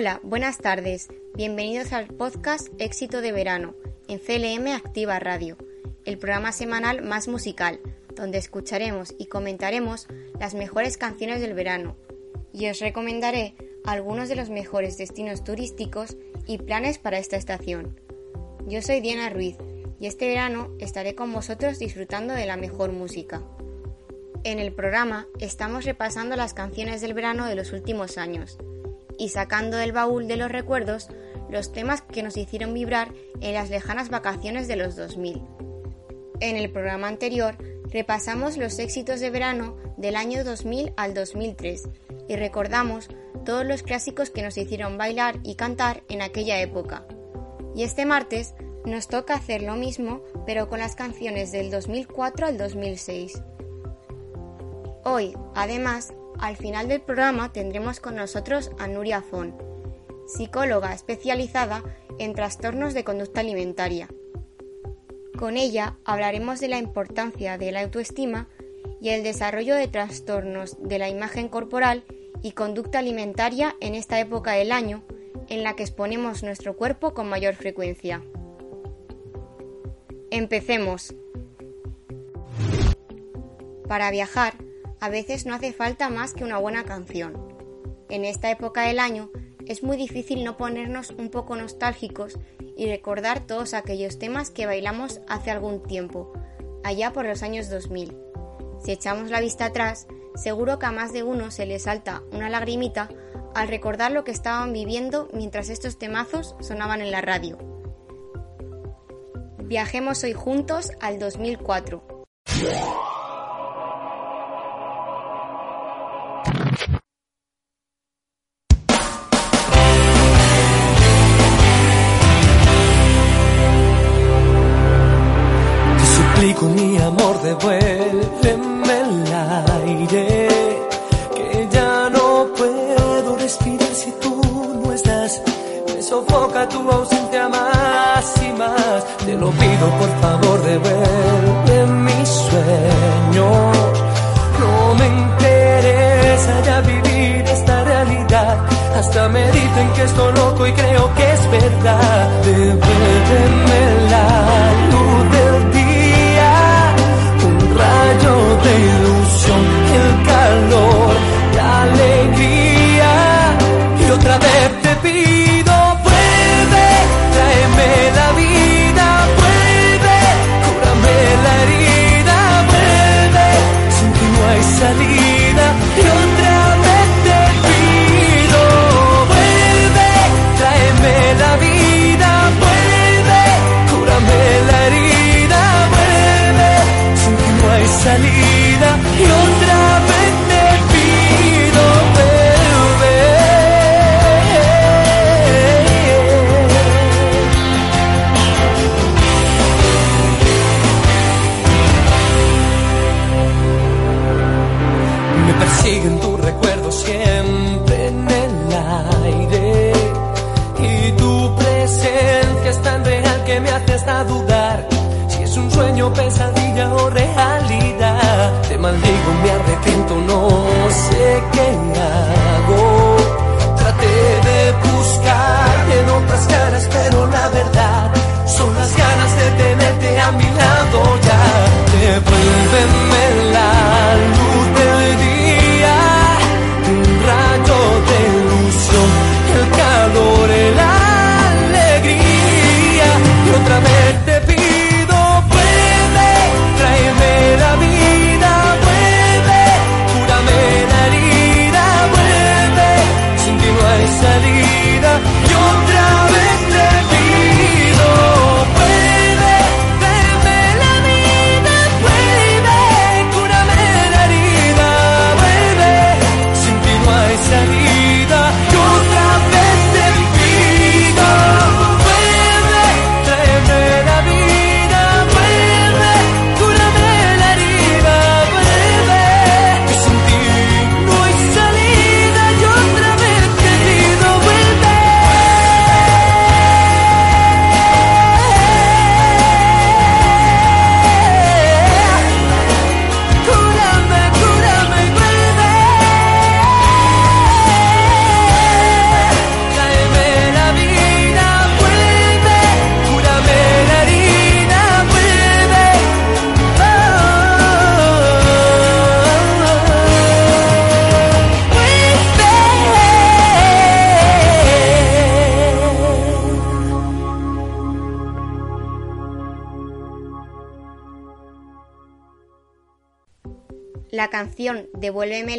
Hola, buenas tardes. Bienvenidos al podcast Éxito de Verano en CLM Activa Radio, el programa semanal más musical, donde escucharemos y comentaremos las mejores canciones del verano y os recomendaré algunos de los mejores destinos turísticos y planes para esta estación. Yo soy Diana Ruiz y este verano estaré con vosotros disfrutando de la mejor música. En el programa estamos repasando las canciones del verano de los últimos años y sacando del baúl de los recuerdos los temas que nos hicieron vibrar en las lejanas vacaciones de los 2000. En el programa anterior repasamos los éxitos de verano del año 2000 al 2003 y recordamos todos los clásicos que nos hicieron bailar y cantar en aquella época. Y este martes nos toca hacer lo mismo pero con las canciones del 2004 al 2006. Hoy, además, al final del programa tendremos con nosotros a Nuria Fon, psicóloga especializada en trastornos de conducta alimentaria. Con ella hablaremos de la importancia de la autoestima y el desarrollo de trastornos de la imagen corporal y conducta alimentaria en esta época del año en la que exponemos nuestro cuerpo con mayor frecuencia. Empecemos. Para viajar, a veces no hace falta más que una buena canción. En esta época del año es muy difícil no ponernos un poco nostálgicos y recordar todos aquellos temas que bailamos hace algún tiempo, allá por los años 2000. Si echamos la vista atrás, seguro que a más de uno se le salta una lagrimita al recordar lo que estaban viviendo mientras estos temazos sonaban en la radio. Viajemos hoy juntos al 2004.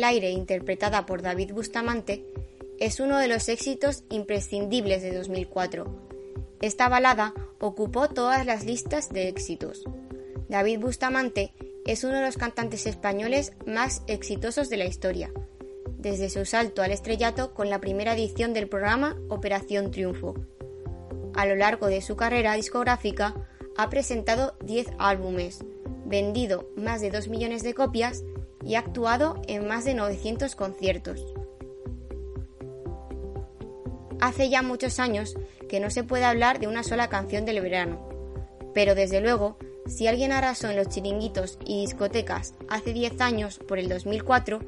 El aire, interpretada por David Bustamante, es uno de los éxitos imprescindibles de 2004. Esta balada ocupó todas las listas de éxitos. David Bustamante es uno de los cantantes españoles más exitosos de la historia, desde su salto al estrellato con la primera edición del programa Operación Triunfo. A lo largo de su carrera discográfica ha presentado 10 álbumes, vendido más de 2 millones de copias y ha actuado en más de 900 conciertos. Hace ya muchos años que no se puede hablar de una sola canción del verano, pero desde luego, si alguien arrasó en los chiringuitos y discotecas hace 10 años por el 2004,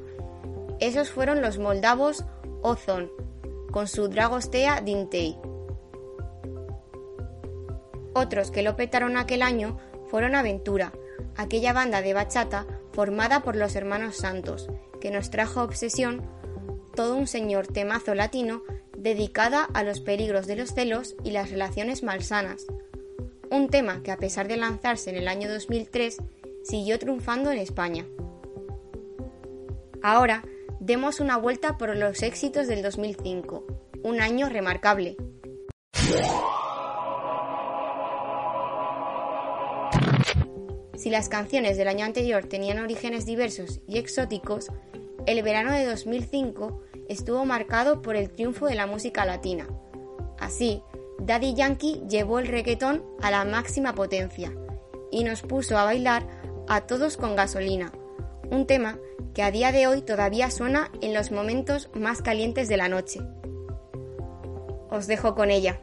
esos fueron los moldavos Ozon, con su Dragostea Dintei. Otros que lo petaron aquel año fueron Aventura, aquella banda de bachata formada por los hermanos Santos, que nos trajo Obsesión, todo un señor temazo latino dedicada a los peligros de los celos y las relaciones malsanas. Un tema que a pesar de lanzarse en el año 2003, siguió triunfando en España. Ahora, demos una vuelta por los éxitos del 2005, un año remarcable. Si las canciones del año anterior tenían orígenes diversos y exóticos, el verano de 2005 estuvo marcado por el triunfo de la música latina. Así, Daddy Yankee llevó el reggaetón a la máxima potencia y nos puso a bailar a todos con gasolina, un tema que a día de hoy todavía suena en los momentos más calientes de la noche. Os dejo con ella.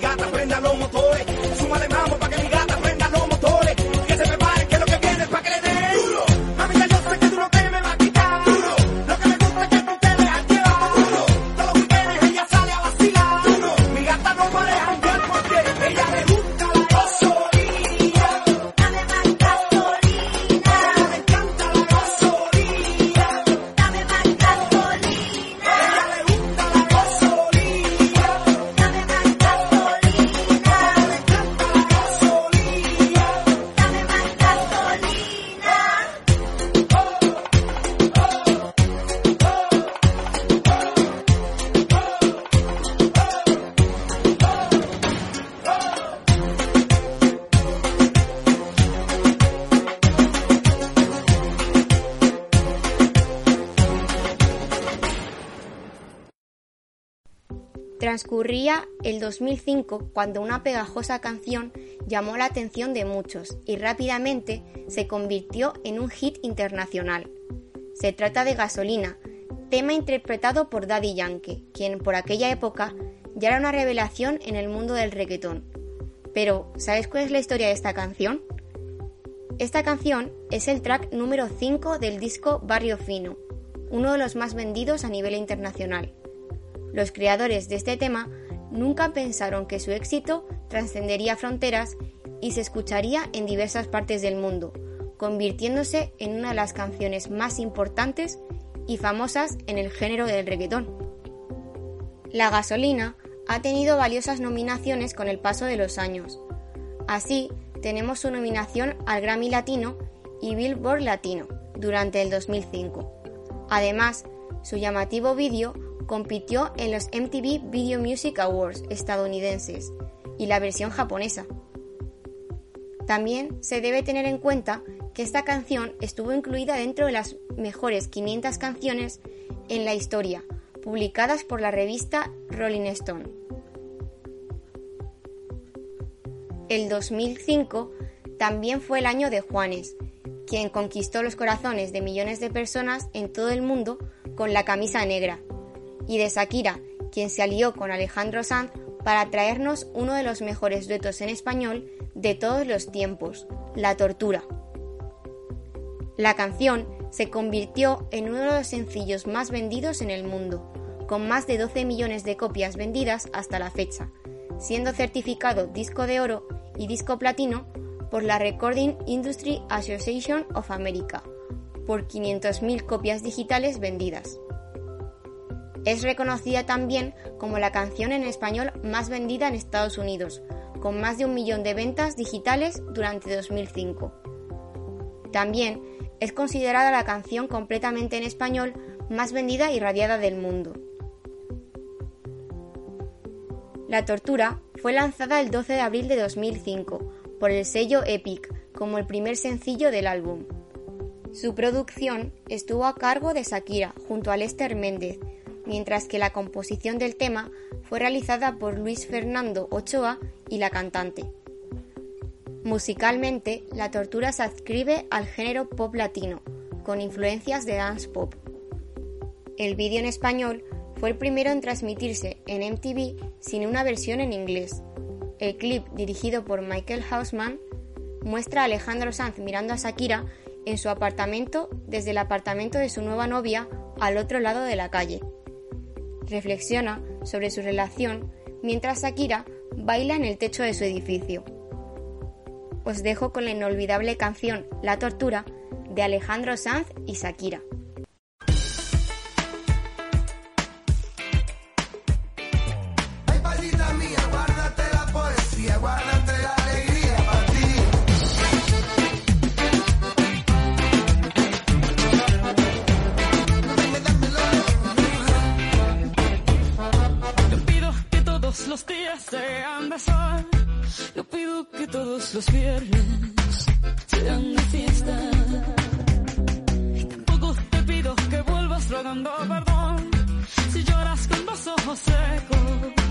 gata, prenda lomo Transcurría el 2005 cuando una pegajosa canción llamó la atención de muchos y rápidamente se convirtió en un hit internacional. Se trata de Gasolina, tema interpretado por Daddy Yankee, quien por aquella época ya era una revelación en el mundo del reggaetón. Pero, ¿sabes cuál es la historia de esta canción? Esta canción es el track número 5 del disco Barrio Fino, uno de los más vendidos a nivel internacional. Los creadores de este tema nunca pensaron que su éxito trascendería fronteras y se escucharía en diversas partes del mundo, convirtiéndose en una de las canciones más importantes y famosas en el género del reggaetón. La gasolina ha tenido valiosas nominaciones con el paso de los años. Así, tenemos su nominación al Grammy Latino y Billboard Latino durante el 2005. Además, su llamativo vídeo compitió en los MTV Video Music Awards estadounidenses y la versión japonesa. También se debe tener en cuenta que esta canción estuvo incluida dentro de las mejores 500 canciones en la historia, publicadas por la revista Rolling Stone. El 2005 también fue el año de Juanes, quien conquistó los corazones de millones de personas en todo el mundo con la camisa negra, y de Shakira, quien se alió con Alejandro Sanz para traernos uno de los mejores duetos en español de todos los tiempos, La Tortura. La canción se convirtió en uno de los sencillos más vendidos en el mundo, con más de 12 millones de copias vendidas hasta la fecha, siendo certificado disco de oro y disco platino por la Recording Industry Association of America, por 500.000 copias digitales vendidas. Es reconocida también como la canción en español más vendida en Estados Unidos, con más de un millón de ventas digitales durante 2005. También es considerada la canción completamente en español más vendida y radiada del mundo. La Tortura fue lanzada el 12 de abril de 2005 por el sello Epic como el primer sencillo del álbum. Su producción estuvo a cargo de Shakira junto a Lester Méndez mientras que la composición del tema fue realizada por Luis Fernando Ochoa y la cantante. Musicalmente, la tortura se adscribe al género pop latino, con influencias de dance pop. El vídeo en español fue el primero en transmitirse en MTV sin una versión en inglés. El clip, dirigido por Michael Hausman, muestra a Alejandro Sanz mirando a Shakira en su apartamento desde el apartamento de su nueva novia al otro lado de la calle reflexiona sobre su relación mientras Shakira baila en el techo de su edificio. Os dejo con la inolvidable canción La Tortura de Alejandro Sanz y Shakira. Los viernes sean de fiesta. Y tampoco te pido que vuelvas rogando perdón. Si lloras con los ojos secos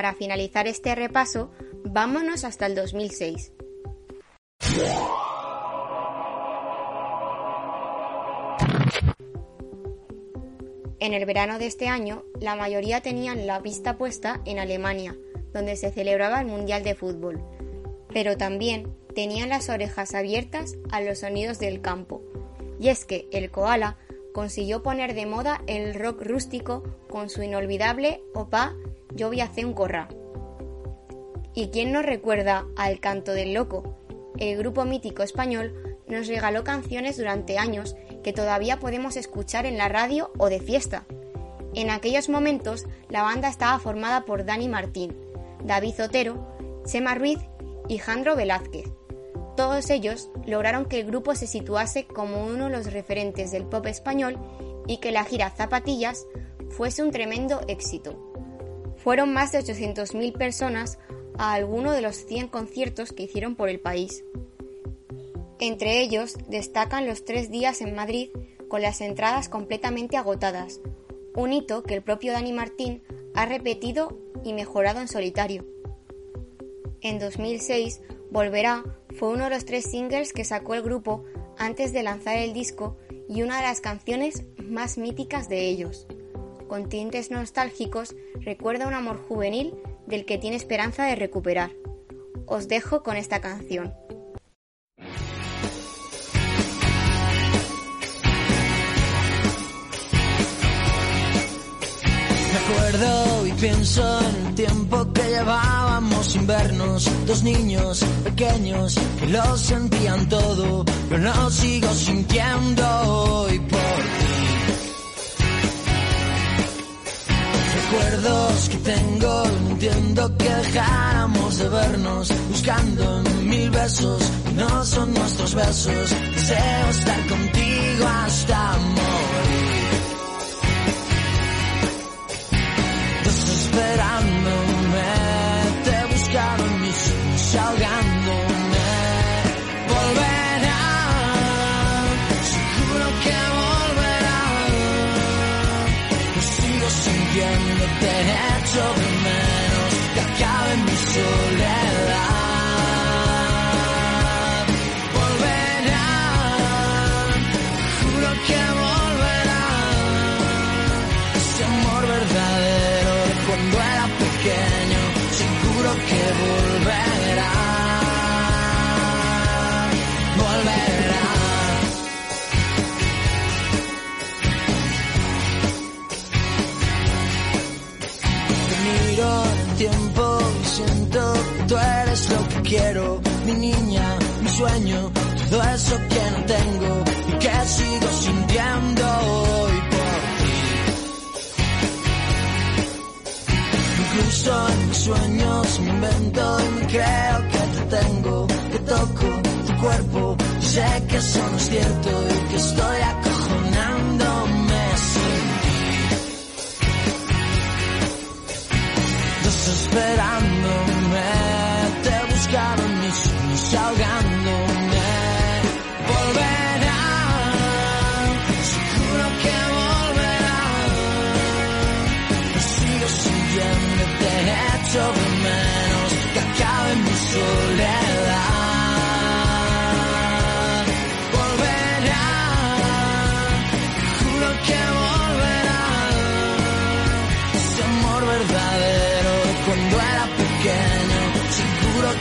para finalizar este repaso, vámonos hasta el 2006. En el verano de este año, la mayoría tenían la vista puesta en Alemania, donde se celebraba el Mundial de Fútbol, pero también tenían las orejas abiertas a los sonidos del campo. Y es que el koala consiguió poner de moda el rock rústico con su inolvidable Opa yo voy un corra. ¿Y quién nos recuerda al canto del loco? El grupo mítico español nos regaló canciones durante años que todavía podemos escuchar en la radio o de fiesta. En aquellos momentos la banda estaba formada por Dani Martín, David Otero, Chema Ruiz y Jandro Velázquez. Todos ellos lograron que el grupo se situase como uno de los referentes del pop español y que la gira Zapatillas fuese un tremendo éxito. Fueron más de 800.000 personas a alguno de los 100 conciertos que hicieron por el país. Entre ellos destacan los tres días en Madrid con las entradas completamente agotadas, un hito que el propio Dani Martín ha repetido y mejorado en solitario. En 2006, Volverá fue uno de los tres singles que sacó el grupo antes de lanzar el disco y una de las canciones más míticas de ellos con tintes nostálgicos, recuerda un amor juvenil del que tiene esperanza de recuperar. Os dejo con esta canción. Me acuerdo y pienso en el tiempo que llevábamos sin vernos, dos niños pequeños que lo sentían todo, pero lo sigo sintiendo hoy por recuerdos que tengo. No entiendo que dejáramos de vernos, buscando mil besos no son nuestros besos. Deseo estar contigo hasta morir. But I know.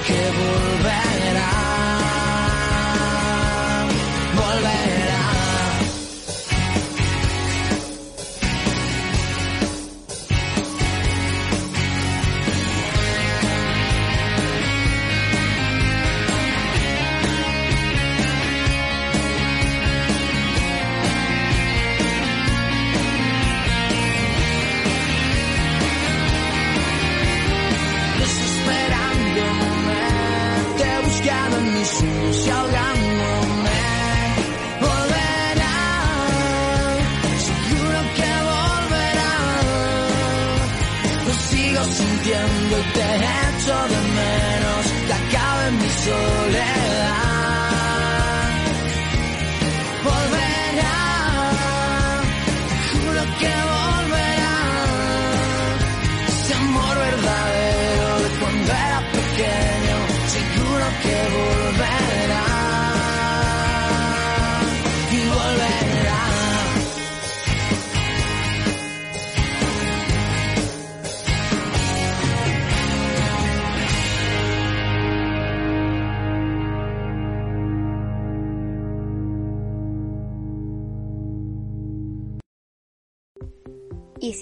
Seguro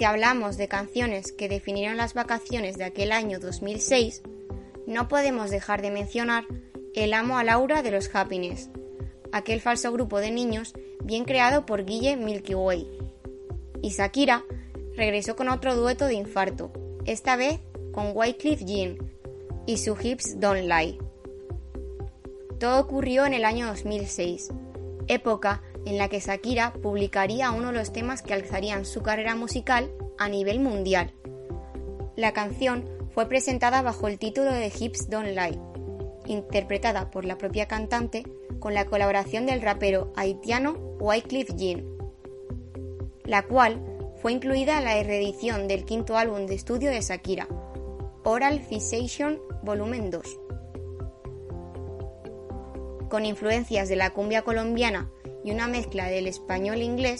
hablamos de canciones que definieron las vacaciones de aquel año 2006, no podemos dejar de mencionar El amo a Laura de los Happiness, aquel falso grupo de niños bien creado por Guille Milky Way. Y Shakira regresó con otro dueto de infarto, esta vez con Wycliffe Jean y su Hips Don't Lie. Todo ocurrió en el año 2006, época en la que Shakira publicaría uno de los temas que alzarían su carrera musical a nivel mundial. La canción fue presentada bajo el título de Hips Don't Lie, interpretada por la propia cantante con la colaboración del rapero haitiano Wycliffe Jean, la cual fue incluida en la reedición del quinto álbum de estudio de Shakira, Oral Fixation Volumen 2. Con influencias de la cumbia colombiana y una mezcla del español e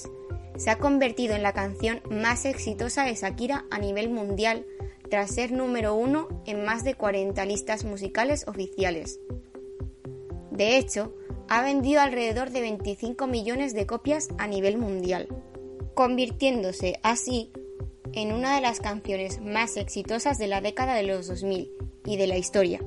se ha convertido en la canción más exitosa de Shakira a nivel mundial tras ser número uno en más de 40 listas musicales oficiales. De hecho, ha vendido alrededor de 25 millones de copias a nivel mundial, convirtiéndose así en una de las canciones más exitosas de la década de los 2000 y de la historia.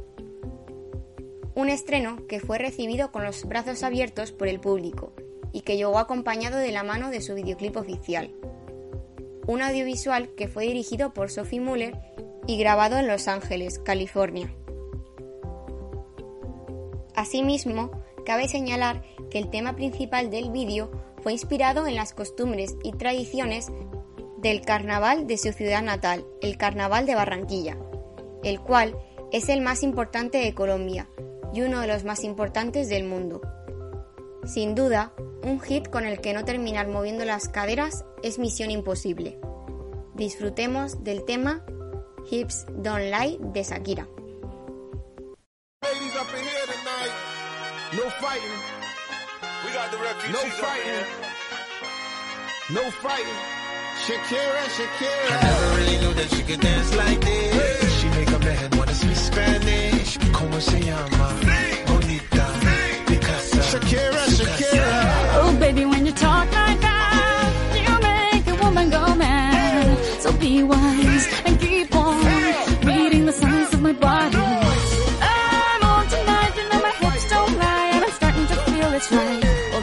Un estreno que fue recibido con los brazos abiertos por el público y que llegó acompañado de la mano de su videoclip oficial. Un audiovisual que fue dirigido por Sophie Muller y grabado en Los Ángeles, California. Asimismo, cabe señalar que el tema principal del vídeo fue inspirado en las costumbres y tradiciones del carnaval de su ciudad natal, el Carnaval de Barranquilla, el cual es el más importante de Colombia y uno de los más importantes del mundo. Sin duda, un hit con el que no terminar moviendo las caderas es misión imposible. Disfrutemos del tema Hips Don't Lie de Shakira. No fighting. We got the refugees No up fighting. here. No fighting. Shakira, I Shakira. never really knew that she could dance like this. She make a man wanna speak Spanish. Como se llama? Bonita. Picasa. Shakira, Shakira.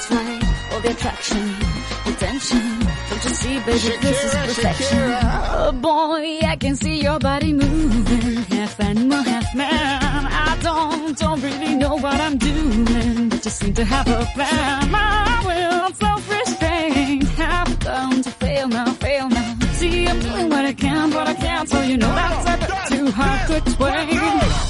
It's right. All the attraction, attention. Don't you see, baby, this is perfection. Oh boy, I can see your body moving, half animal, half man. I don't, don't really know what I'm doing, but you seem to have a plan. My will, self-restraint, have done to fail now, fail now. See, I'm doing what I can, but I can't, so you know that's a bit too hard to explain.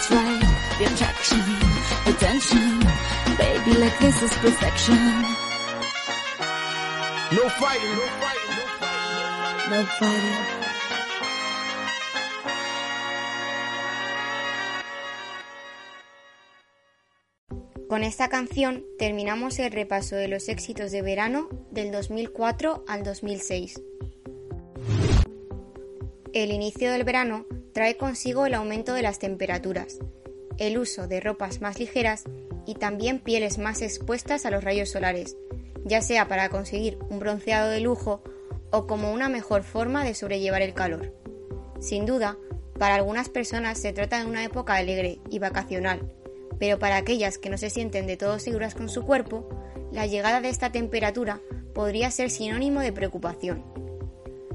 it's right. The attraction, the tension. Baby, like this is perfection. No fighting, no fighting, no fighting. No fighting. Con esta canción terminamos el repaso de los éxitos de verano del 2004 al 2006. El inicio del verano trae consigo el aumento de las temperaturas, el uso de ropas más ligeras y también pieles más expuestas a los rayos solares, ya sea para conseguir un bronceado de lujo o como una mejor forma de sobrellevar el calor. Sin duda, para algunas personas se trata de una época alegre y vacacional, pero para aquellas que no se sienten de todo seguras con su cuerpo, la llegada de esta temperatura podría ser sinónimo de preocupación.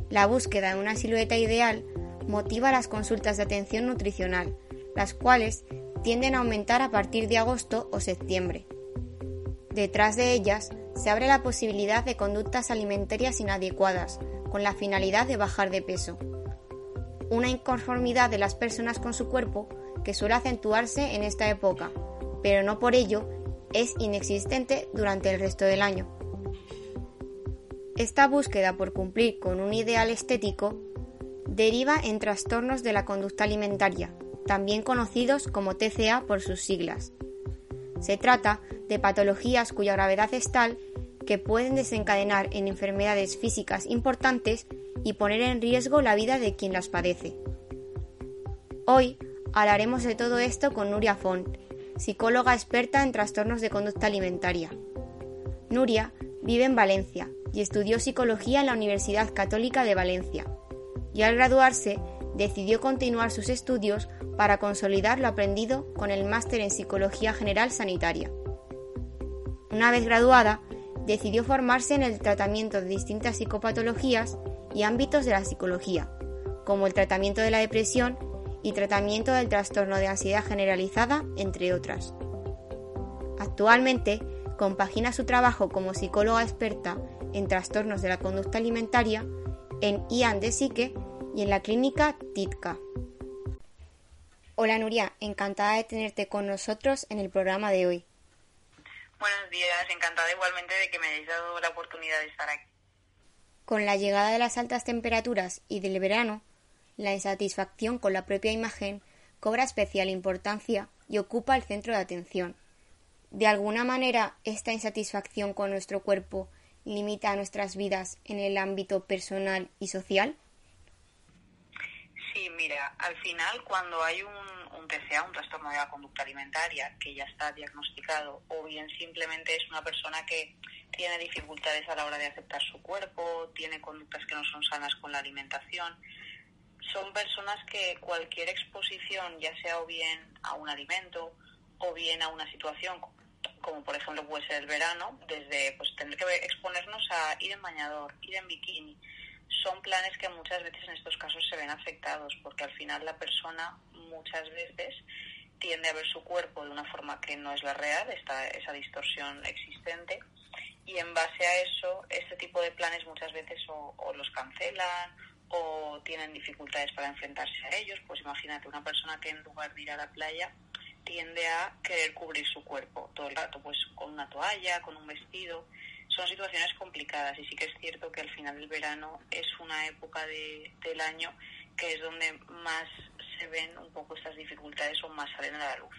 La búsqueda de una silueta ideal motiva las consultas de atención nutricional, las cuales tienden a aumentar a partir de agosto o septiembre. Detrás de ellas se abre la posibilidad de conductas alimentarias inadecuadas, con la finalidad de bajar de peso. Una inconformidad de las personas con su cuerpo que suele acentuarse en esta época, pero no por ello es inexistente durante el resto del año. Esta búsqueda por cumplir con un ideal estético deriva en trastornos de la conducta alimentaria, también conocidos como TCA por sus siglas. Se trata de patologías cuya gravedad es tal que pueden desencadenar en enfermedades físicas importantes y poner en riesgo la vida de quien las padece. Hoy hablaremos de todo esto con Nuria Font, psicóloga experta en trastornos de conducta alimentaria. Nuria vive en Valencia y estudió psicología en la Universidad Católica de Valencia, y al graduarse decidió continuar sus estudios para consolidar lo aprendido con el máster en Psicología General Sanitaria. Una vez graduada, decidió formarse en el tratamiento de distintas psicopatologías y ámbitos de la psicología, como el tratamiento de la depresión y tratamiento del trastorno de ansiedad generalizada, entre otras. Actualmente, compagina su trabajo como psicóloga experta en trastornos de la conducta alimentaria en IAN de y en la clínica TITCA. Hola Nuria, encantada de tenerte con nosotros en el programa de hoy. Buenos días, encantada igualmente de que me hayáis dado la oportunidad de estar aquí. Con la llegada de las altas temperaturas y del verano, la insatisfacción con la propia imagen cobra especial importancia y ocupa el centro de atención. De alguna manera, esta insatisfacción con nuestro cuerpo limita nuestras vidas en el ámbito personal y social. Sí, mira, al final cuando hay un, un TCA, un trastorno de la conducta alimentaria, que ya está diagnosticado, o bien simplemente es una persona que tiene dificultades a la hora de aceptar su cuerpo, tiene conductas que no son sanas con la alimentación, son personas que cualquier exposición, ya sea o bien a un alimento o bien a una situación, como por ejemplo puede ser el verano, desde pues tener que exponernos a ir en bañador, ir en bikini, son planes que muchas veces en estos casos se ven afectados porque al final la persona muchas veces tiende a ver su cuerpo de una forma que no es la real, está esa distorsión existente y en base a eso este tipo de planes muchas veces o, los cancelan o tienen dificultades para enfrentarse a ellos, pues imagínate una persona que en lugar de ir a la playa tiende a querer cubrir su cuerpo todo el rato, pues con una toalla, con un vestido. Son situaciones complicadas y sí que es cierto que al final del verano es una época de, del año que es donde más se ven un poco estas dificultades o más salen a la luz.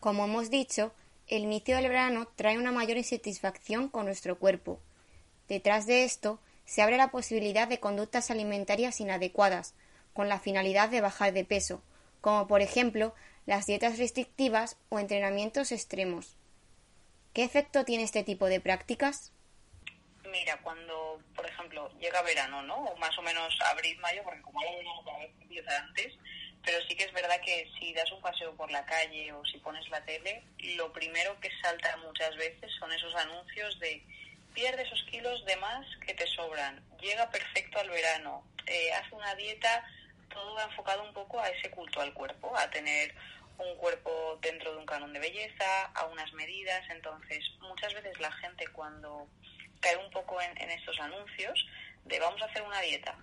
Como hemos dicho, el inicio del verano trae una mayor insatisfacción con nuestro cuerpo. Detrás de esto se abre la posibilidad de conductas alimentarias inadecuadas, con la finalidad de bajar de peso, como por ejemplo las dietas restrictivas o entrenamientos extremos. ¿Qué efecto tiene este tipo de prácticas? Mira, cuando, por ejemplo, llega verano, ¿no? O más o menos abril, mayo, porque como hay verano cada vez empieza antes, pero sí que es verdad que si das un paseo por la calle o si pones la tele, lo primero que salta muchas veces son esos anuncios de pierde esos kilos de más que te sobran, llega perfecto al verano, eh, hace una dieta, todo enfocado un poco a ese culto al cuerpo, a tener un cuerpo dentro de un canon de belleza, a unas medidas. Entonces, muchas veces la gente cuando cae un poco en, estos anuncios de vamos a hacer una dieta,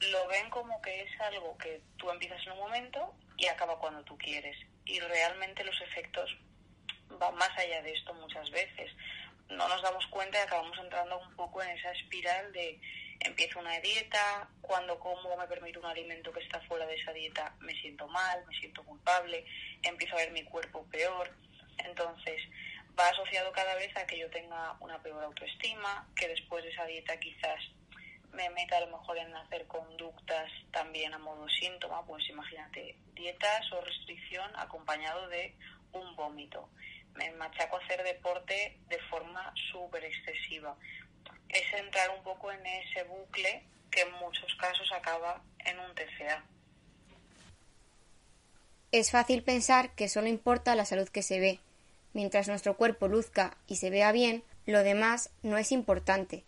lo ven como que es algo que tú empiezas en un momento y acaba cuando tú quieres. Y realmente los efectos van más allá de esto muchas veces. No nos damos cuenta y acabamos entrando un poco en esa espiral de empiezo una dieta, cuando como me permito un alimento que está fuera de esa dieta me siento mal, me siento culpable, empiezo a ver mi cuerpo peor. Entonces, va asociado cada vez a que yo tenga una peor autoestima, que después de esa dieta quizás me meta a lo mejor en hacer conductas también a modo síntoma, pues imagínate, dietas o restricción acompañado de un vómito. Me machaco a hacer deporte de forma súper excesiva. Es entrar un poco en ese bucle que en muchos casos acaba en un TCA. Es fácil pensar que solo importa la salud que se ve. Mientras nuestro cuerpo luzca y se vea bien, lo demás no es importante.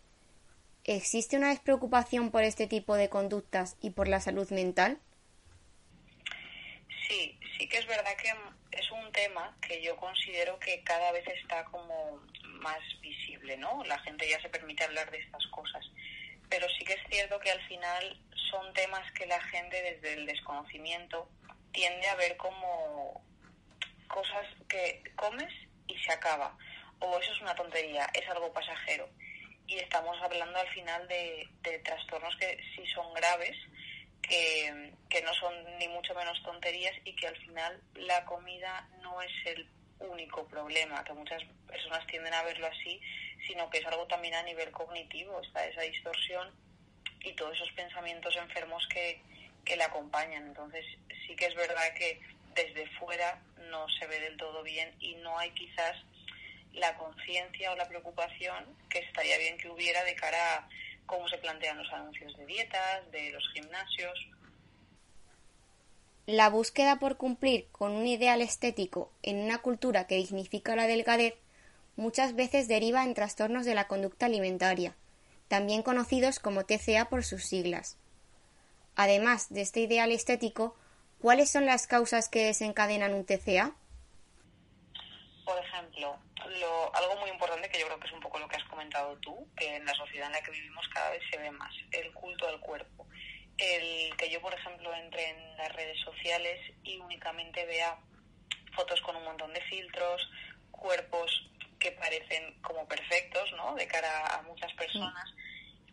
¿Existe una despreocupación por este tipo de conductas y por la salud mental? Sí, sí que es verdad que es un tema que yo considero que cada vez está como más visible, ¿no? La gente ya se permite hablar de estas cosas. Pero sí que es cierto que al final son temas que la gente desde el desconocimiento tiende a ver como cosas que comes y se acaba. O eso es una tontería, es algo pasajero y estamos hablando al final de, trastornos que sí son graves, que, que, no son ni mucho menos tonterías y que al final la comida no es el único problema, que muchas personas tienden a verlo así, sino que es algo también a nivel cognitivo, está esa distorsión y todos esos pensamientos enfermos que, que la acompañan. Entonces sí que es verdad que desde fuera no se ve del todo bien y no hay quizás la conciencia o la preocupación que estaría bien que hubiera de cara a cómo se plantean los anuncios de dietas, de los gimnasios. La búsqueda por cumplir con un ideal estético en una cultura que dignifica la delgadez muchas veces deriva en trastornos de la conducta alimentaria, también conocidos como TCA por sus siglas. Además de este ideal estético, ¿cuáles son las causas que desencadenan un TCA? Por ejemplo, lo, algo muy importante que yo creo que es un poco lo que has comentado tú, que en la sociedad en la que vivimos cada vez se ve más, el culto al cuerpo. El que yo, por ejemplo, entre en las redes sociales y únicamente vea fotos con un montón de filtros, cuerpos que parecen como perfectos, ¿no? De cara a muchas personas.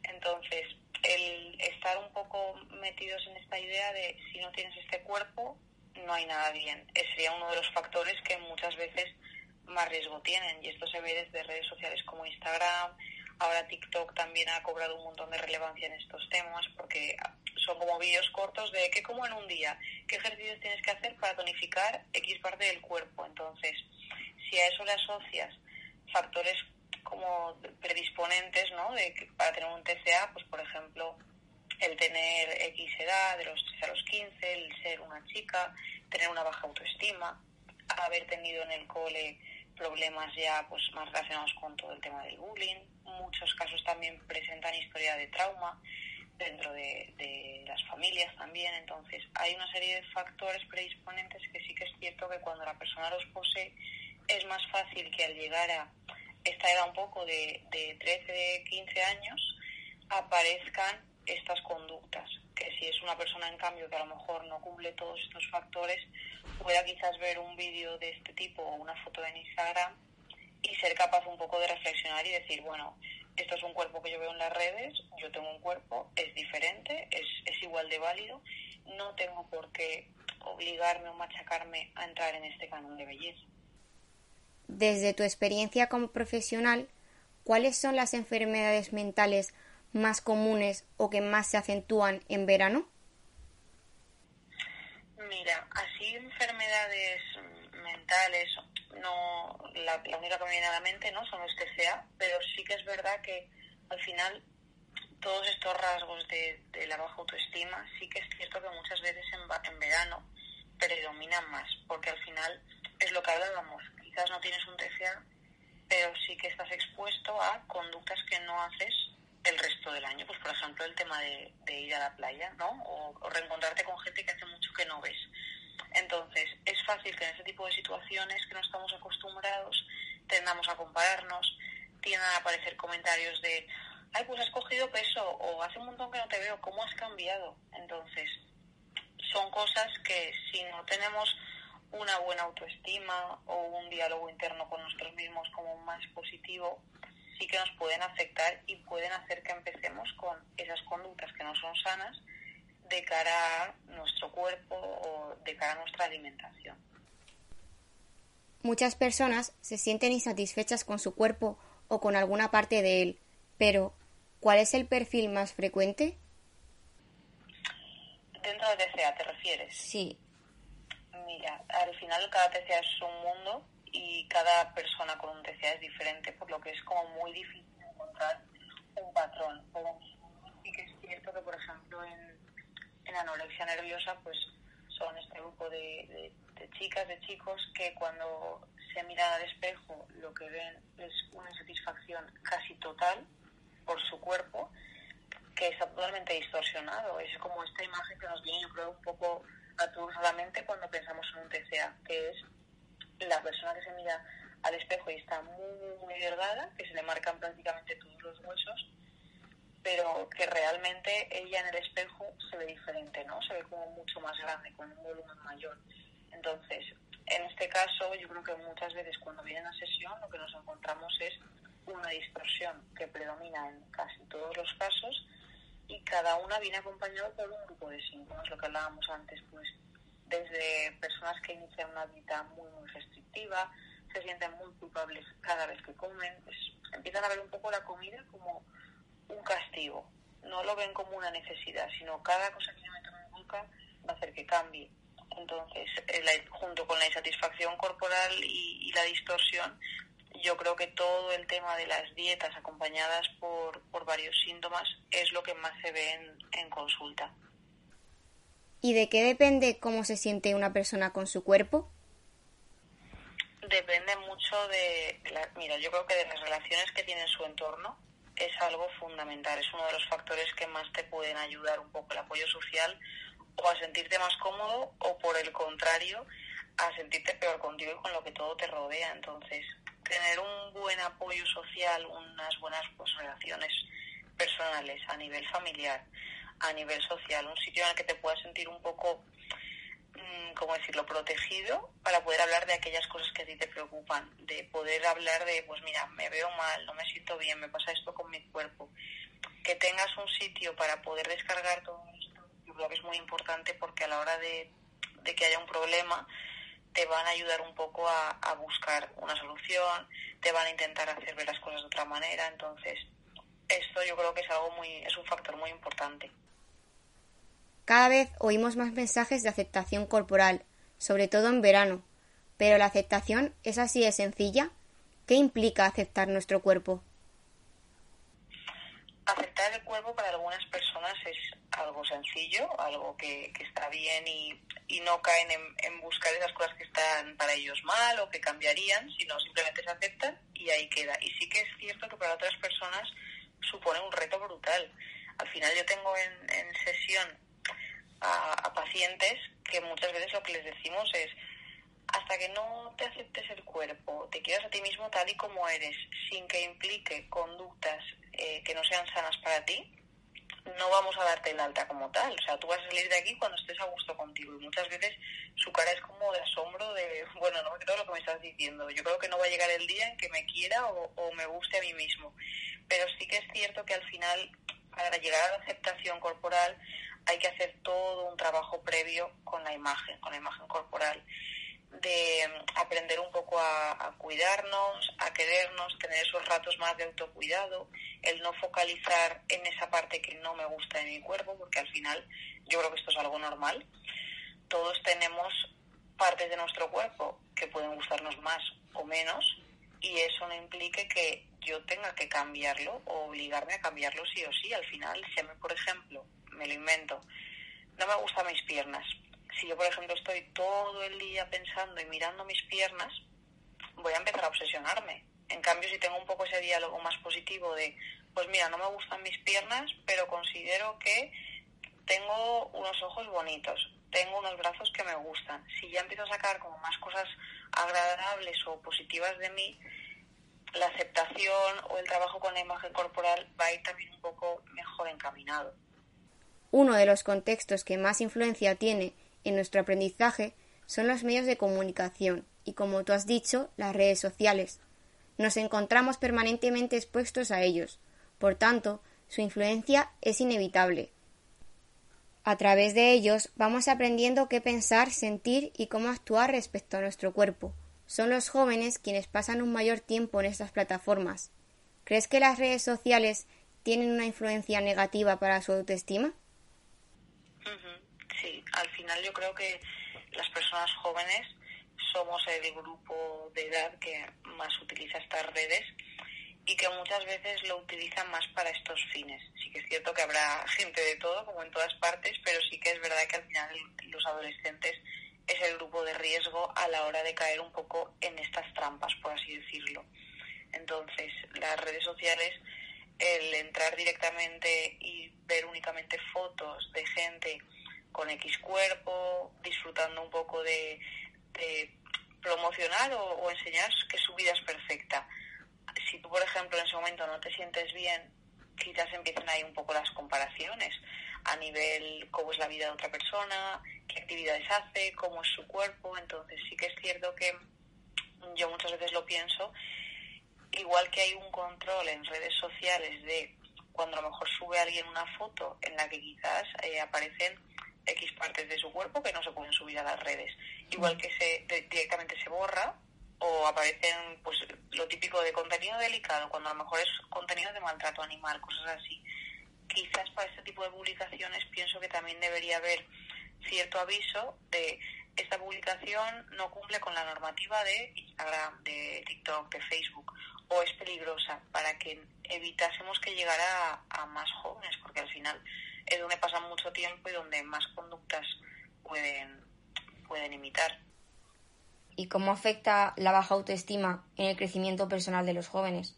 Entonces, el estar un poco metidos en esta idea de si no tienes este cuerpo, no hay nada bien. Ese sería uno de los factores que muchas veces más riesgo tienen. Y esto se ve desde redes sociales como Instagram. Ahora TikTok también ha cobrado un montón de relevancia en estos temas porque son como vídeos cortos de qué como en un día, qué ejercicios tienes que hacer para tonificar X parte del cuerpo. Entonces, si a eso le asocias factores como predisponentes ¿no? de, para tener un TCA, pues por ejemplo, el tener X edad, de los 3 a los 15, el ser una chica, tener una baja autoestima, haber tenido en el cole problemas ya pues más relacionados con todo el tema del bullying. Muchos casos también presentan historia de trauma dentro de, de, las familias también. Entonces, hay una serie de factores predisponentes que sí que es cierto que cuando la persona los posee es más fácil que al llegar a esta edad un poco de, de 13, 15 años aparezcan estas conductas. Que si es una persona, en cambio, que a lo mejor no cumple todos estos factores, pueda quizás ver un vídeo de este tipo o una foto en Instagram y ser capaz un poco de reflexionar y decir, bueno, esto es un cuerpo que yo veo en las redes, yo tengo un cuerpo, es diferente, es, es igual de válido, no tengo por qué obligarme o machacarme a entrar en este canon de belleza. Desde tu experiencia como profesional, ¿cuáles son las enfermedades mentales más comunes o que más se acentúan en verano? Mira, así enfermedades mentales, no la, única que me viene a la mente no son los TCA, pero sí que es verdad que al final todos estos rasgos de, de la baja autoestima sí que es cierto que muchas veces en, en verano predominan más, porque al final es lo que hablábamos, quizás no tienes un TCA, pero sí que estás expuesto a conductas que no haces el resto del año. Pues, por ejemplo, el tema de, de ir a la playa, ¿no? O, o, reencontrarte con gente que hace mucho que no ves. Entonces, es fácil que en ese tipo de situaciones que no estamos acostumbrados tendamos a compararnos, tiendan a aparecer comentarios de, ay, pues has cogido peso, o hace un montón que no te veo, ¿cómo has cambiado? Entonces, son cosas que si no tenemos una buena autoestima o un diálogo interno con nosotros mismos como más positivo, sí que nos pueden afectar y pueden hacer que empecemos con esas conductas que no son sanas de cara a nuestro cuerpo o de cara a nuestra alimentación. Muchas personas se sienten insatisfechas con su cuerpo o con alguna parte de él, pero ¿cuál es el perfil más frecuente? Dentro de TCA, ¿te refieres? Sí. Mira, al final cada TCA es un mundo y cada persona con un TCA es diferente, por lo que es como muy difícil encontrar un patrón. Pero sí que es cierto que, por ejemplo, en, en anorexia nerviosa, pues son este grupo de, de, chicas, de chicos, que cuando se miran al espejo lo que ven es una insatisfacción casi total por su cuerpo, que está totalmente distorsionado. Es como esta imagen que nos viene, yo creo, un poco a cuando pensamos en un TCA, que es la persona que se mira al espejo y está muy, muy delgada, que se le marcan prácticamente todos los huesos, pero que realmente ella en el espejo se ve diferente, ¿no? Se ve como mucho más grande, con un volumen mayor. Entonces, en este caso, yo creo que muchas veces cuando vienen a sesión lo que nos encontramos es una distorsión que predomina en casi todos los casos y cada una viene acompañada por un grupo de síntomas, lo que hablábamos antes, pues desde personas que inician una dieta muy, muy restrictiva, se sienten muy culpables cada vez que comen, pues empiezan a ver un poco la comida como un castigo, no lo ven como una necesidad, sino cada cosa que se meten en boca va a hacer que cambie. Entonces, la, junto con la insatisfacción corporal y, la distorsión, yo creo que todo el tema de las dietas acompañadas por, varios síntomas es lo que más se ve en consulta. ¿Y de qué depende cómo se siente una persona con su cuerpo? Depende mucho de, la, mira, yo creo que de las relaciones que tiene en su entorno es algo fundamental, es uno de los factores que más te pueden ayudar un poco el apoyo social o a sentirte más cómodo o por el contrario a sentirte peor contigo y con lo que todo te rodea. Entonces, tener un buen apoyo social, unas buenas pues, relaciones personales a nivel familiar, a nivel social, un sitio en el que te puedas sentir un poco, mmm, ¿cómo decirlo?, protegido para poder hablar de aquellas cosas que a ti te preocupan, de poder hablar de, pues mira, me veo mal, no me siento bien, me pasa esto con mi cuerpo. Que tengas un sitio para poder descargar todo esto, yo creo que es muy importante porque a la hora de, de que haya un problema, te van a ayudar un poco a, a, buscar una solución, te van a intentar hacer ver las cosas de otra manera, entonces esto yo creo que es algo muy, es un factor muy importante. Cada vez oímos más mensajes de aceptación corporal, sobre todo en verano. Pero la aceptación es así de sencilla. ¿Qué implica aceptar nuestro cuerpo? Aceptar el cuerpo para algunas personas es algo sencillo, algo que, está bien y, no caen en, buscar esas cosas que están para ellos mal o que cambiarían, sino simplemente se aceptan y ahí queda. Y sí que es cierto que para otras personas supone un reto brutal. Al final yo tengo en, sesión a pacientes que muchas veces lo que les decimos es hasta que no te aceptes el cuerpo, te quieras a ti mismo tal y como eres, sin que implique conductas eh, que no sean sanas para ti, no vamos a darte el alta como tal. O sea, tú vas a salir de aquí cuando estés a gusto contigo. Y muchas veces su cara es como de asombro de, bueno, no me creo lo que me estás diciendo. Yo creo que no va a llegar el día en que me quiera o, o me guste a mí mismo. Pero sí que es cierto que al final, para llegar a la aceptación corporal, hay que hacer todo un trabajo previo con la imagen, con la imagen corporal de aprender un poco a, cuidarnos, a querernos, tener esos ratos más de autocuidado, el no focalizar en esa parte que no me gusta de mi cuerpo, porque al final yo creo que esto es algo normal. Todos tenemos partes de nuestro cuerpo que pueden gustarnos más o menos y eso no implique que yo tenga que cambiarlo o obligarme a cambiarlo sí o sí. Al final, si a mí, por ejemplo, me lo invento, no me gustan mis piernas, si yo, por ejemplo, estoy todo el día pensando y mirando mis piernas, voy a empezar a obsesionarme. En cambio, si tengo un poco ese diálogo más positivo de, pues mira, no me gustan mis piernas, pero considero que tengo unos ojos bonitos, tengo unos brazos que me gustan. Si ya empiezo a sacar como más cosas agradables o positivas de mí, la aceptación o el trabajo con la imagen corporal va a ir también un poco mejor encaminado. Uno de los contextos que más influencia tiene en nuestro aprendizaje son los medios de comunicación y, como tú has dicho, las redes sociales. Nos encontramos permanentemente expuestos a ellos. Por tanto, su influencia es inevitable. A través de ellos vamos aprendiendo qué pensar, sentir y cómo actuar respecto a nuestro cuerpo. Son los jóvenes quienes pasan un mayor tiempo en estas plataformas. ¿Crees que las redes sociales tienen una influencia negativa para su autoestima? Sí, al final yo creo que las personas jóvenes somos el grupo de edad que más utiliza estas redes y que muchas veces lo utilizan más para estos fines. Sí que es cierto que habrá gente de todo, como en todas partes, pero sí que es verdad que al final los adolescentes es el grupo de riesgo a la hora de caer un poco en estas trampas, por así decirlo. Entonces, las redes sociales, el entrar directamente y ver únicamente fotos de gente con X cuerpo, disfrutando un poco de, promocionar o, enseñar que su vida es perfecta. Si tú, por ejemplo, en ese momento no te sientes bien, quizás empiecen ahí un poco las comparaciones a nivel cómo es la vida de otra persona, qué actividades hace, cómo es su cuerpo. Entonces sí que es cierto que yo muchas veces lo pienso, igual que hay un control en redes sociales de cuando a lo mejor sube alguien una foto en la que quizás eh, aparecen X partes de su cuerpo que no se pueden subir a las redes. Igual que se directamente se borra o aparecen pues lo típico de contenido delicado, cuando a lo mejor es contenido de maltrato animal, cosas así. Quizás para este tipo de publicaciones pienso que también debería haber cierto aviso de esta publicación no cumple con la normativa de Instagram, de TikTok, de Facebook o es peligrosa para que evitásemos que llegara a más jóvenes, porque al final es donde pasan mucho tiempo y donde más conductas pueden, pueden imitar. ¿Y cómo afecta la baja autoestima en el crecimiento personal de los jóvenes?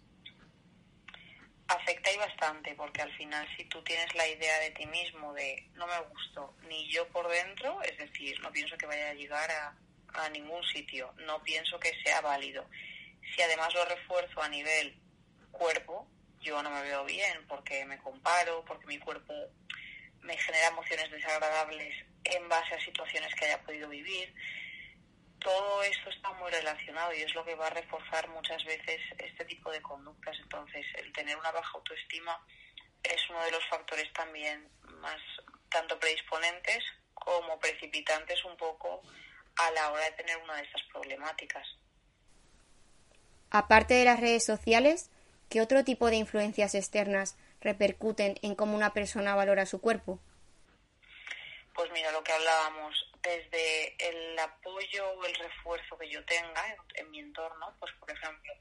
Afecta y bastante, porque al final si tú tienes la idea de ti mismo de no me gusto ni yo por dentro, es decir, no pienso que vaya a llegar a, a ningún sitio, no pienso que sea válido. Si además lo refuerzo a nivel cuerpo, yo no me veo bien porque me comparo, porque mi cuerpo me genera emociones desagradables en base a situaciones que haya podido vivir. Todo esto está muy relacionado y es lo que va a reforzar muchas veces este tipo de conductas. Entonces, el tener una baja autoestima es uno de los factores también más tanto predisponentes como precipitantes un poco a la hora de tener una de estas problemáticas. Aparte de las redes sociales, ¿qué otro tipo de influencias externas repercuten en cómo una persona valora su cuerpo? Pues mira, lo que hablábamos, desde el apoyo o el refuerzo que yo tenga en, mi entorno, pues por ejemplo,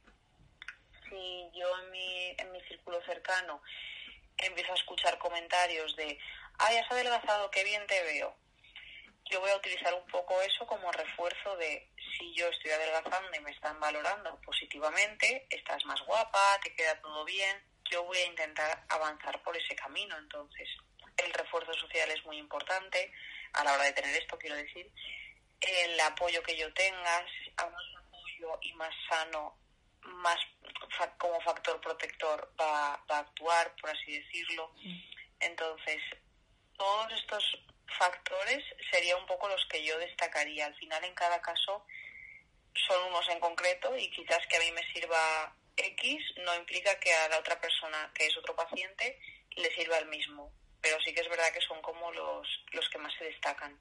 si yo en mi, en mi círculo cercano empiezo a escuchar comentarios de, ay, has adelgazado, qué bien te veo, yo voy a utilizar un poco eso como refuerzo de si yo estoy adelgazando y me están valorando positivamente, estás más guapa, te queda todo bien, yo voy a intentar avanzar por ese camino. Entonces, el refuerzo social es muy importante a la hora de tener esto, quiero decir. El apoyo que yo tenga, a más apoyo y más sano, más como factor protector va, va a actuar, por así decirlo. Entonces, todos estos factores serían un poco los que yo destacaría. Al final, en cada caso, son unos en concreto y quizás que a mí me sirva X no implica que a la otra persona, que es otro paciente, le sirva el mismo. Pero sí que es verdad que son como los, los que más se destacan.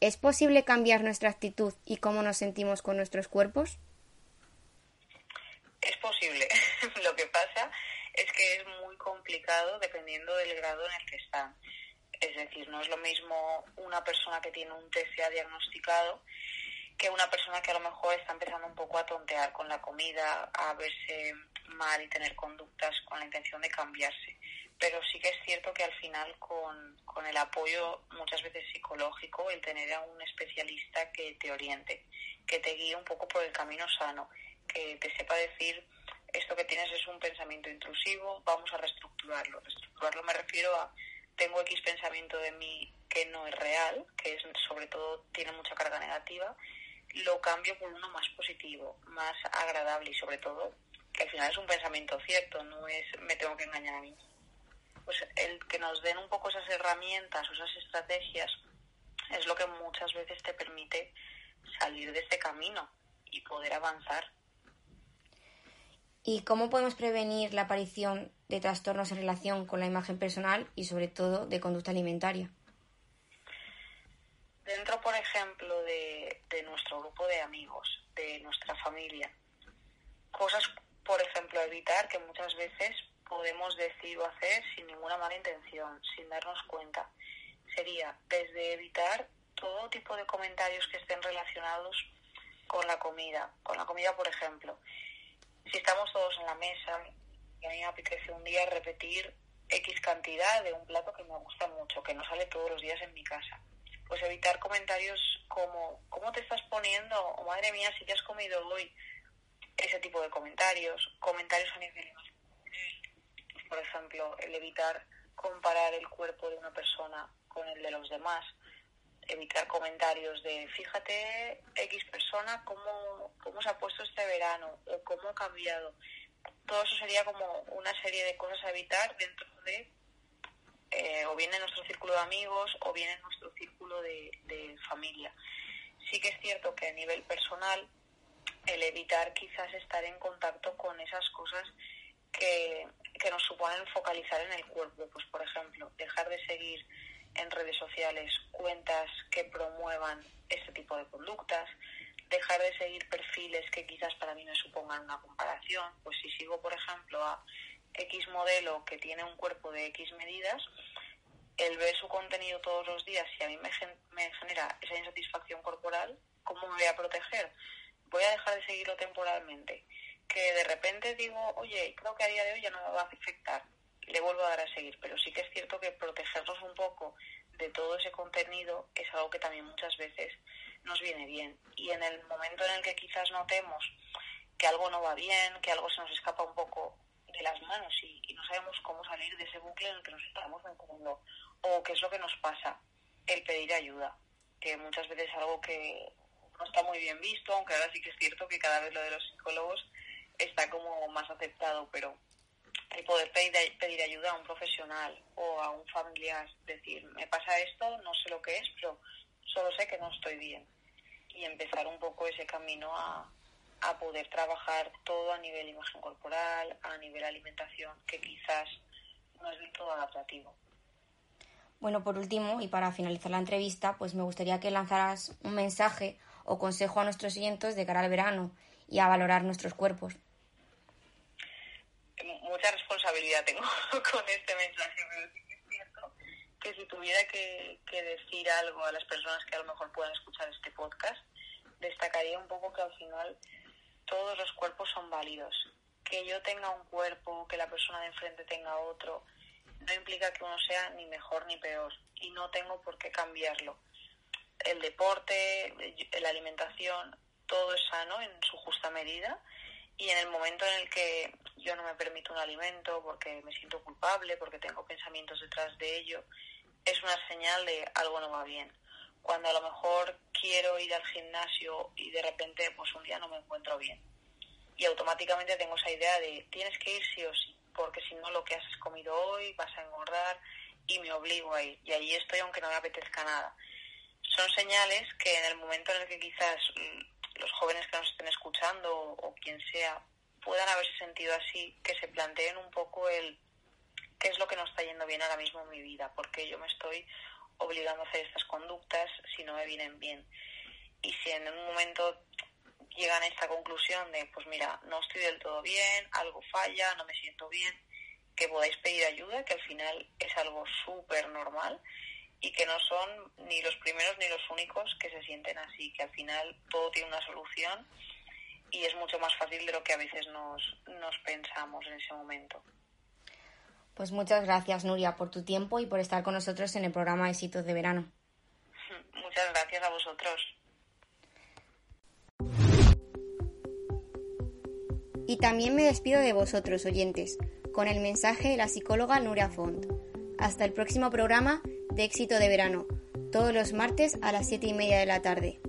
¿Es posible cambiar nuestra actitud y cómo nos sentimos con nuestros cuerpos? Es posible. Lo que pasa es que es muy complicado dependiendo del grado en el que están. Es decir, no es lo mismo una persona que tiene un TCA diagnosticado que una persona que a lo mejor está empezando un poco a tontear con la comida, a verse mal y tener conductas con la intención de cambiarse. Pero sí que es cierto que al final con, con el apoyo muchas veces psicológico, el tener a un especialista que te oriente, que te guíe un poco por el camino sano, que te sepa decir esto que tienes es un pensamiento intrusivo, vamos a reestructurarlo. Reestructurarlo me refiero a tengo X pensamiento de mí que no es real, que es sobre todo tiene mucha carga negativa, lo cambio por uno más positivo, más agradable y sobre todo que al final es un pensamiento cierto, no es me tengo que engañar a mí. Pues el que nos den un poco esas herramientas o esas estrategias es lo que muchas veces te permite salir de este camino y poder avanzar. ¿Y cómo podemos prevenir la aparición de trastornos en relación con la imagen personal y sobre todo de conducta alimentaria? Dentro, por ejemplo, de, de nuestro grupo de amigos, de nuestra familia, cosas, por ejemplo, evitar que muchas veces podemos decir o hacer sin ninguna mala intención, sin darnos cuenta. Sería desde evitar todo tipo de comentarios que estén relacionados con la comida. Con la comida, por ejemplo, si estamos todos en la mesa y a mí me apetece un día repetir X cantidad de un plato que me gusta mucho, que no sale todos los días en mi casa, pues evitar comentarios como ¿cómo te estás poniendo? o madre mía, si te has comido hoy ese tipo de comentarios, comentarios a nivel por ejemplo, el evitar comparar el cuerpo de una persona con el de los demás, evitar comentarios de fíjate X persona cómo, cómo se ha puesto este verano o cómo ha cambiado. Todo eso sería como una serie de cosas a evitar dentro de eh, o bien en nuestro círculo de amigos o bien en nuestro círculo de, de familia. Sí que es cierto que a nivel personal el evitar quizás estar en contacto con esas cosas que, que nos suponen focalizar en el cuerpo. Pues, por ejemplo, dejar de seguir en redes sociales cuentas que promuevan este tipo de conductas, dejar de seguir perfiles que quizás para mí me supongan una comparación, pues si sigo, por ejemplo, a X modelo que tiene un cuerpo de X medidas, el ver su contenido todos los días, si a mí me, me genera esa insatisfacción corporal, ¿cómo me voy a proteger? Voy a dejar de seguirlo temporalmente. Que de repente digo, oye, creo que a día de hoy ya no me va a afectar le vuelvo a dar a seguir. Pero sí que es cierto que protegernos un poco de todo ese contenido es algo que también muchas veces nos viene bien. Y en el momento en el que quizás notemos que algo no va bien, que algo se nos escapa un poco de las manos y, no sabemos cómo salir de ese bucle en el que nos estamos metiendo o qué es lo que nos pasa, el pedir ayuda, que muchas veces es algo que no está muy bien visto, aunque ahora sí que es cierto que cada vez lo de los psicólogos está como más aceptado, pero el poder pedir, pedir ayuda a un profesional o a un familiar, decir, me pasa esto, no sé lo que es, pero solo sé que no estoy bien. Y empezar un poco ese camino a, a poder trabajar todo a nivel imagen corporal, a nivel alimentación, que quizás no es del todo adaptativo. Bueno, por último, y para finalizar la entrevista, pues me gustaría que lanzaras un mensaje o consejo a nuestros oyentes de cara al verano y a valorar nuestros cuerpos mucha responsabilidad tengo con este mensaje, pero sí que es cierto que si tuviera que, decir algo a las personas que a lo mejor puedan escuchar este podcast, destacaría un poco que al final todos los cuerpos son válidos, que yo tenga un cuerpo, que la persona de enfrente tenga otro, no implica que uno sea ni mejor ni peor y no tengo por qué cambiarlo. El deporte, la alimentación, todo es sano en su justa medida y en el momento en el que yo no me permito un alimento porque me siento culpable, porque tengo pensamientos detrás de ello, es una señal de algo no va bien. Cuando a lo mejor quiero ir al gimnasio y de repente pues un día no me encuentro bien. Y automáticamente tengo esa idea de tienes que ir sí o sí, porque si no lo que has comido hoy vas a engordar y me obligo a ir. Y ahí estoy aunque no me apetezca nada. Son señales que en el momento en el que quizás los jóvenes que nos estén escuchando o, quien sea puedan haberse sentido así, que se planteen un poco el qué es lo que no está yendo bien ahora mismo en mi vida, porque yo me estoy obligando a hacer estas conductas si no me vienen bien. Y si en un momento llegan a esta conclusión de, pues mira, no estoy del todo bien, algo falla, no me siento bien, que podáis pedir ayuda, que al final es algo súper normal y que no son ni los primeros ni los únicos que se sienten así, que al final todo tiene una solución y es mucho más fácil de lo que a veces nos, nos pensamos en ese momento. Pues muchas gracias, Nuria, por tu tiempo y por estar con nosotros en el programa Éxitos de Verano. Muchas gracias a vosotros. Y también me despido de vosotros, oyentes, con el mensaje de la psicóloga Nuria Font. Hasta el próximo programa de Éxito de Verano, todos los martes a las 7 y media de la tarde.